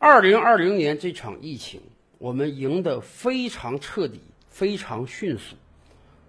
二零二零年这场疫情，我们赢得非常彻底、非常迅速。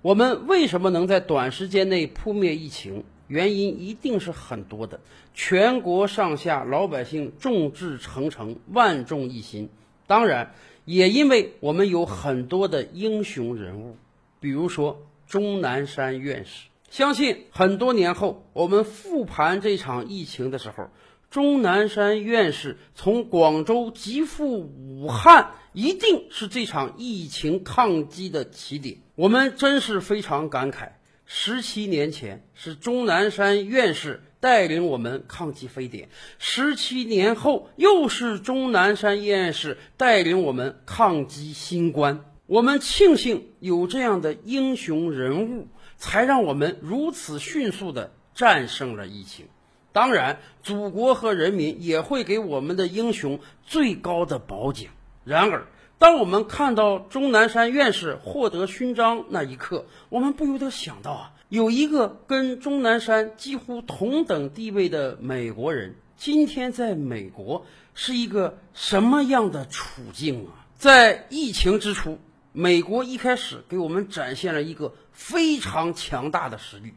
我们为什么能在短时间内扑灭疫情？原因一定是很多的。全国上下老百姓众志成城，万众一心。当然，也因为我们有很多的英雄人物，比如说钟南山院士。相信很多年后，我们复盘这场疫情的时候，钟南山院士从广州急赴武汉，一定是这场疫情抗击的起点。我们真是非常感慨，十七年前是钟南山院士带领我们抗击非典，十七年后又是钟南山院士带领我们抗击新冠。我们庆幸有这样的英雄人物。才让我们如此迅速地战胜了疫情。当然，祖国和人民也会给我们的英雄最高的褒奖。然而，当我们看到钟南山院士获得勋章那一刻，我们不由得想到啊，有一个跟钟南山几乎同等地位的美国人，今天在美国是一个什么样的处境啊？在疫情之初。美国一开始给我们展现了一个非常强大的实力，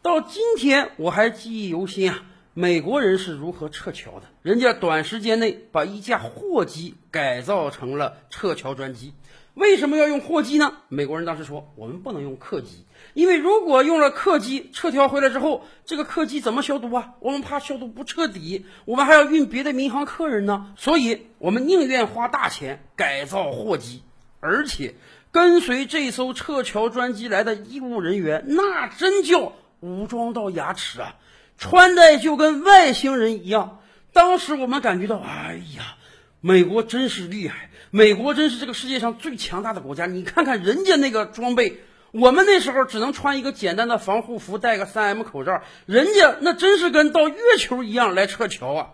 到今天我还记忆犹新啊！美国人是如何撤侨的？人家短时间内把一架货机改造成了撤侨专机。为什么要用货机呢？美国人当时说，我们不能用客机，因为如果用了客机撤侨回来之后，这个客机怎么消毒啊？我们怕消毒不彻底，我们还要运别的民航客人呢，所以我们宁愿花大钱改造货机。而且，跟随这艘撤侨专机来的医务人员，那真叫武装到牙齿啊！穿戴就跟外星人一样。当时我们感觉到，哎呀，美国真是厉害，美国真是这个世界上最强大的国家。你看看人家那个装备，我们那时候只能穿一个简单的防护服，戴个三 M 口罩，人家那真是跟到月球一样来撤侨啊！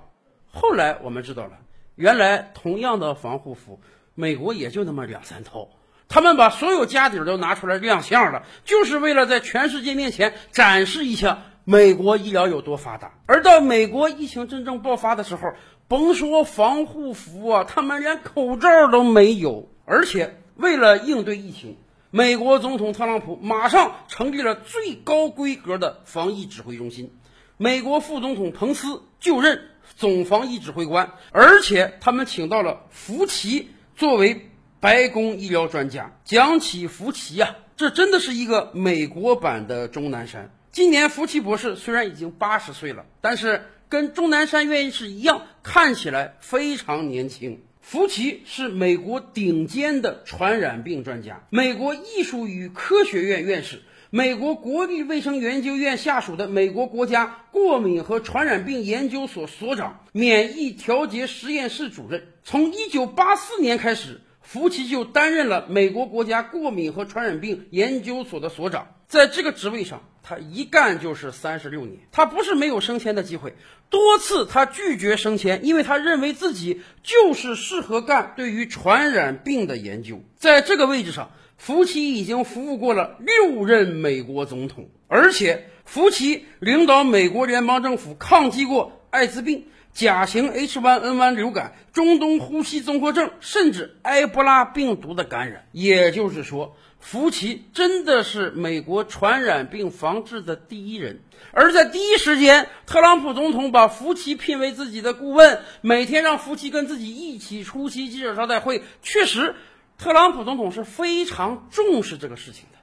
后来我们知道了，原来同样的防护服。美国也就那么两三套，他们把所有家底都拿出来亮相了，就是为了在全世界面前展示一下美国医疗有多发达。而到美国疫情真正爆发的时候，甭说防护服啊，他们连口罩都没有。而且为了应对疫情，美国总统特朗普马上成立了最高规格的防疫指挥中心，美国副总统彭斯就任总防疫指挥官，而且他们请到了福奇。作为白宫医疗专家，讲起福奇呀，这真的是一个美国版的钟南山。今年福奇博士虽然已经八十岁了，但是跟钟南山院士一样，看起来非常年轻。福奇是美国顶尖的传染病专家，美国艺术与科学院院士。美国国立卫生研究院下属的美国国家过敏和传染病研究所所长、免疫调节实验室主任。从1984年开始，福奇就担任了美国国家过敏和传染病研究所的所长。在这个职位上，他一干就是三十六年。他不是没有升迁的机会，多次他拒绝升迁，因为他认为自己就是适合干对于传染病的研究。在这个位置上。福奇已经服务过了六任美国总统，而且福奇领导美国联邦政府抗击过艾滋病、甲型 H1N1 流感、中东呼吸综合症，甚至埃博拉病毒的感染。也就是说，福奇真的是美国传染病防治的第一人。而在第一时间，特朗普总统把福奇聘为自己的顾问，每天让福奇跟自己一起出席记者招待会，确实。特朗普总统是非常重视这个事情的，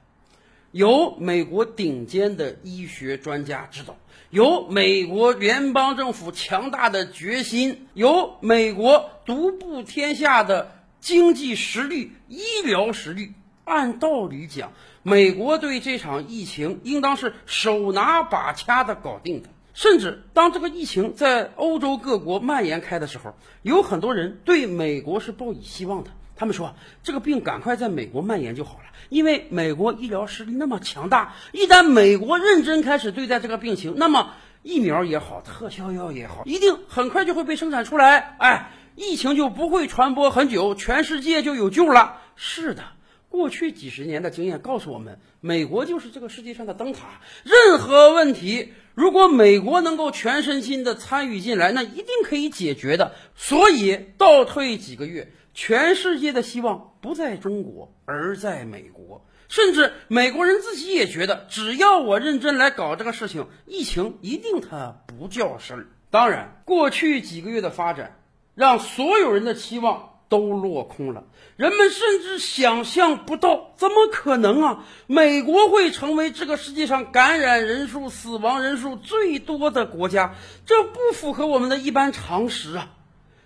由美国顶尖的医学专家指导，由美国联邦政府强大的决心，由美国独步天下的经济实力、医疗实力。按道理讲，美国对这场疫情应当是手拿把掐的搞定的。甚至当这个疫情在欧洲各国蔓延开的时候，有很多人对美国是抱以希望的。他们说，这个病赶快在美国蔓延就好了，因为美国医疗实力那么强大，一旦美国认真开始对待这个病情，那么疫苗也好，特效药也好，一定很快就会被生产出来，哎，疫情就不会传播很久，全世界就有救了。是的，过去几十年的经验告诉我们，美国就是这个世界上的灯塔，任何问题如果美国能够全身心的参与进来，那一定可以解决的。所以倒退几个月，全世界的希望不在中国，而在美国。甚至美国人自己也觉得，只要我认真来搞这个事情，疫情一定它不叫事儿。当然，过去几个月的发展，让所有人的期望。都落空了，人们甚至想象不到，怎么可能啊？美国会成为这个世界上感染人数、死亡人数最多的国家，这不符合我们的一般常识啊！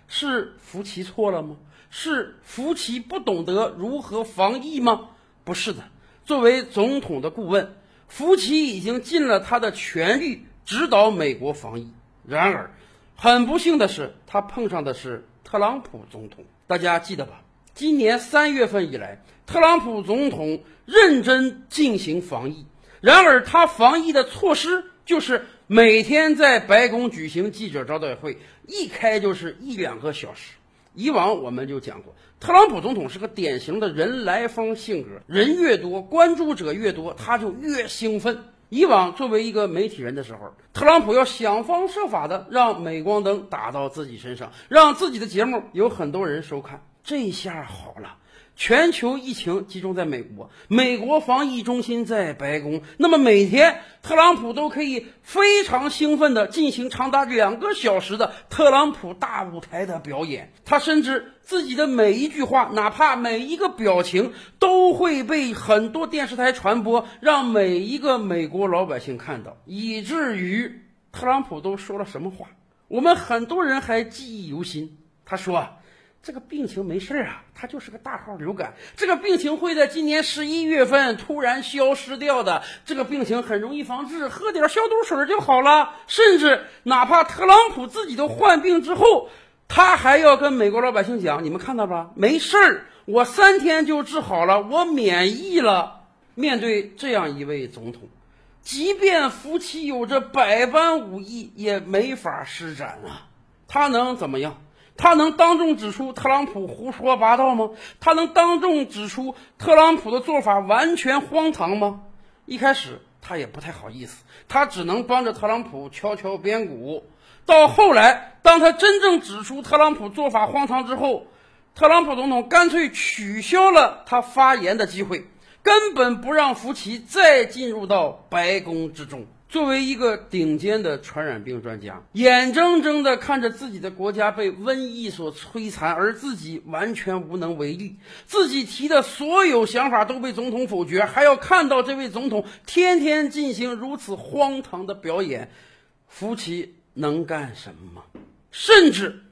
是福奇错了吗？是福奇不懂得如何防疫吗？不是的，作为总统的顾问，福奇已经尽了他的全力指导美国防疫。然而，很不幸的是，他碰上的是特朗普总统。大家记得吧？今年三月份以来，特朗普总统认真进行防疫。然而，他防疫的措施就是每天在白宫举行记者招待会，一开就是一两个小时。以往我们就讲过，特朗普总统是个典型的人来疯性格，人越多，关注者越多，他就越兴奋。以往作为一个媒体人的时候，特朗普要想方设法的让镁光灯打到自己身上，让自己的节目有很多人收看。这下好了，全球疫情集中在美国，美国防疫中心在白宫。那么每天特朗普都可以非常兴奋地进行长达两个小时的特朗普大舞台的表演。他甚至。自己的每一句话，哪怕每一个表情，都会被很多电视台传播，让每一个美国老百姓看到，以至于特朗普都说了什么话，我们很多人还记忆犹新。他说：“这个病情没事儿啊，它就是个大号流感，这个病情会在今年十一月份突然消失掉的，这个病情很容易防治，喝点消毒水就好了。”甚至哪怕特朗普自己都患病之后。他还要跟美国老百姓讲：“你们看到吧？没事儿，我三天就治好了，我免疫了。”面对这样一位总统，即便夫妻有着百般武艺，也没法施展啊！他能怎么样？他能当众指出特朗普胡说八道吗？他能当众指出特朗普的做法完全荒唐吗？一开始他也不太好意思，他只能帮着特朗普敲敲边鼓。到后来，当他真正指出特朗普做法荒唐之后，特朗普总统干脆取消了他发言的机会，根本不让福奇再进入到白宫之中。作为一个顶尖的传染病专家，眼睁睁地看着自己的国家被瘟疫所摧残，而自己完全无能为力，自己提的所有想法都被总统否决，还要看到这位总统天天进行如此荒唐的表演，福奇。能干什么？甚至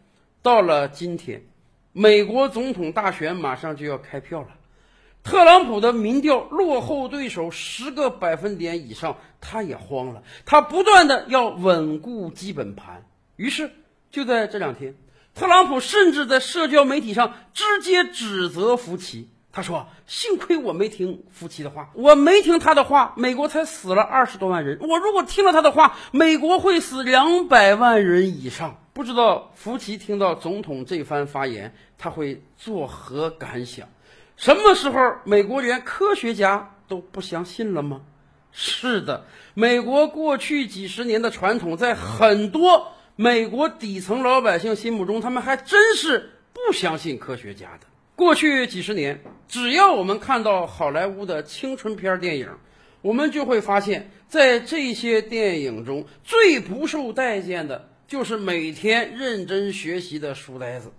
到了今天，美国总统大选马上就要开票了，特朗普的民调落后对手十个百分点以上，他也慌了，他不断的要稳固基本盘。于是就在这两天，特朗普甚至在社交媒体上直接指责福奇。他说：“幸亏我没听福奇的话，我没听他的话，美国才死了二十多万人。我如果听了他的话，美国会死两百万人以上。不知道福奇听到总统这番发言，他会作何感想？什么时候美国连科学家都不相信了吗？是的，美国过去几十年的传统，在很多美国底层老百姓心目中，他们还真是不相信科学家的。”过去几十年，只要我们看到好莱坞的青春片电影，我们就会发现，在这些电影中最不受待见的就是每天认真学习的书呆子。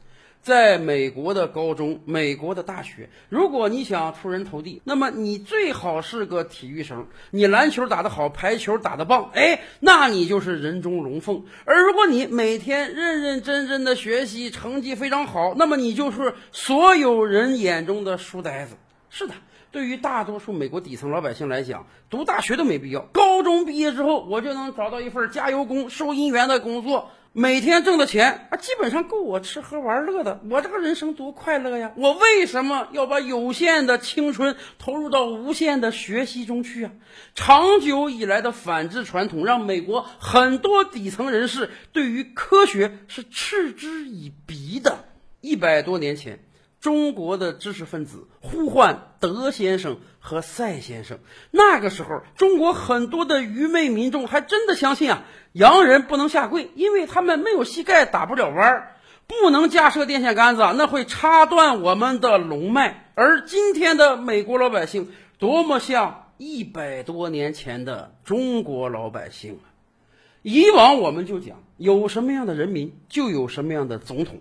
在美国的高中、美国的大学，如果你想出人头地，那么你最好是个体育生。你篮球打得好，排球打得棒，哎，那你就是人中龙凤。而如果你每天认认真真的学习，成绩非常好，那么你就是所有人眼中的书呆子。是的，对于大多数美国底层老百姓来讲，读大学都没必要。高中毕业之后，我就能找到一份加油工、收银员的工作。每天挣的钱啊，基本上够我吃喝玩乐的。我这个人生多快乐呀！我为什么要把有限的青春投入到无限的学习中去啊？长久以来的反制传统，让美国很多底层人士对于科学是嗤之以鼻的。一百多年前，中国的知识分子呼唤德先生和赛先生。那个时候，中国很多的愚昧民众还真的相信啊，洋人不能下跪，因为他们没有膝盖打不了弯儿，不能架设电线杆子，那会插断我们的龙脉。而今天的美国老百姓，多么像一百多年前的中国老百姓啊！以往我们就讲，有什么样的人民，就有什么样的总统。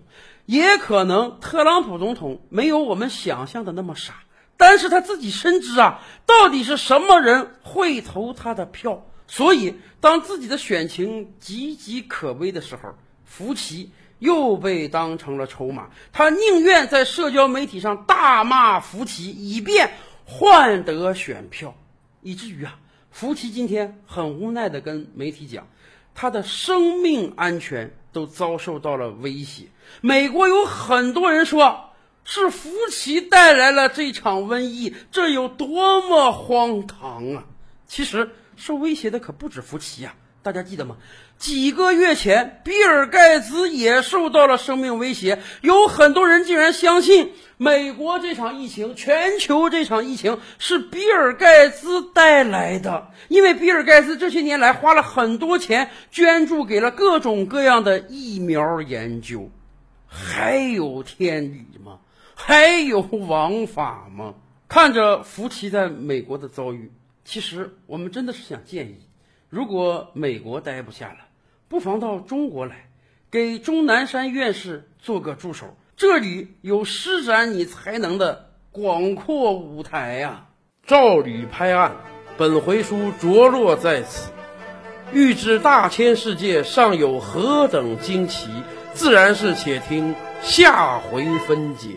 也可能特朗普总统没有我们想象的那么傻，但是他自己深知啊，到底是什么人会投他的票。所以，当自己的选情岌岌可危的时候，福奇又被当成了筹码。他宁愿在社交媒体上大骂福奇，以便换得选票。以至于啊，福奇今天很无奈地跟媒体讲，他的生命安全。都遭受到了威胁。美国有很多人说，是福奇带来了这场瘟疫，这有多么荒唐啊！其实受威胁的可不止福奇呀。大家记得吗？几个月前，比尔盖茨也受到了生命威胁。有很多人竟然相信美国这场疫情、全球这场疫情是比尔盖茨带来的，因为比尔盖茨这些年来花了很多钱捐助给了各种各样的疫苗研究。还有天理吗？还有王法吗？看着福奇在美国的遭遇，其实我们真的是想建议。如果美国待不下了，不妨到中国来，给钟南山院士做个助手。这里有施展你才能的广阔舞台呀！照吕拍案，本回书着落在此。欲知大千世界尚有何等惊奇，自然是且听下回分解。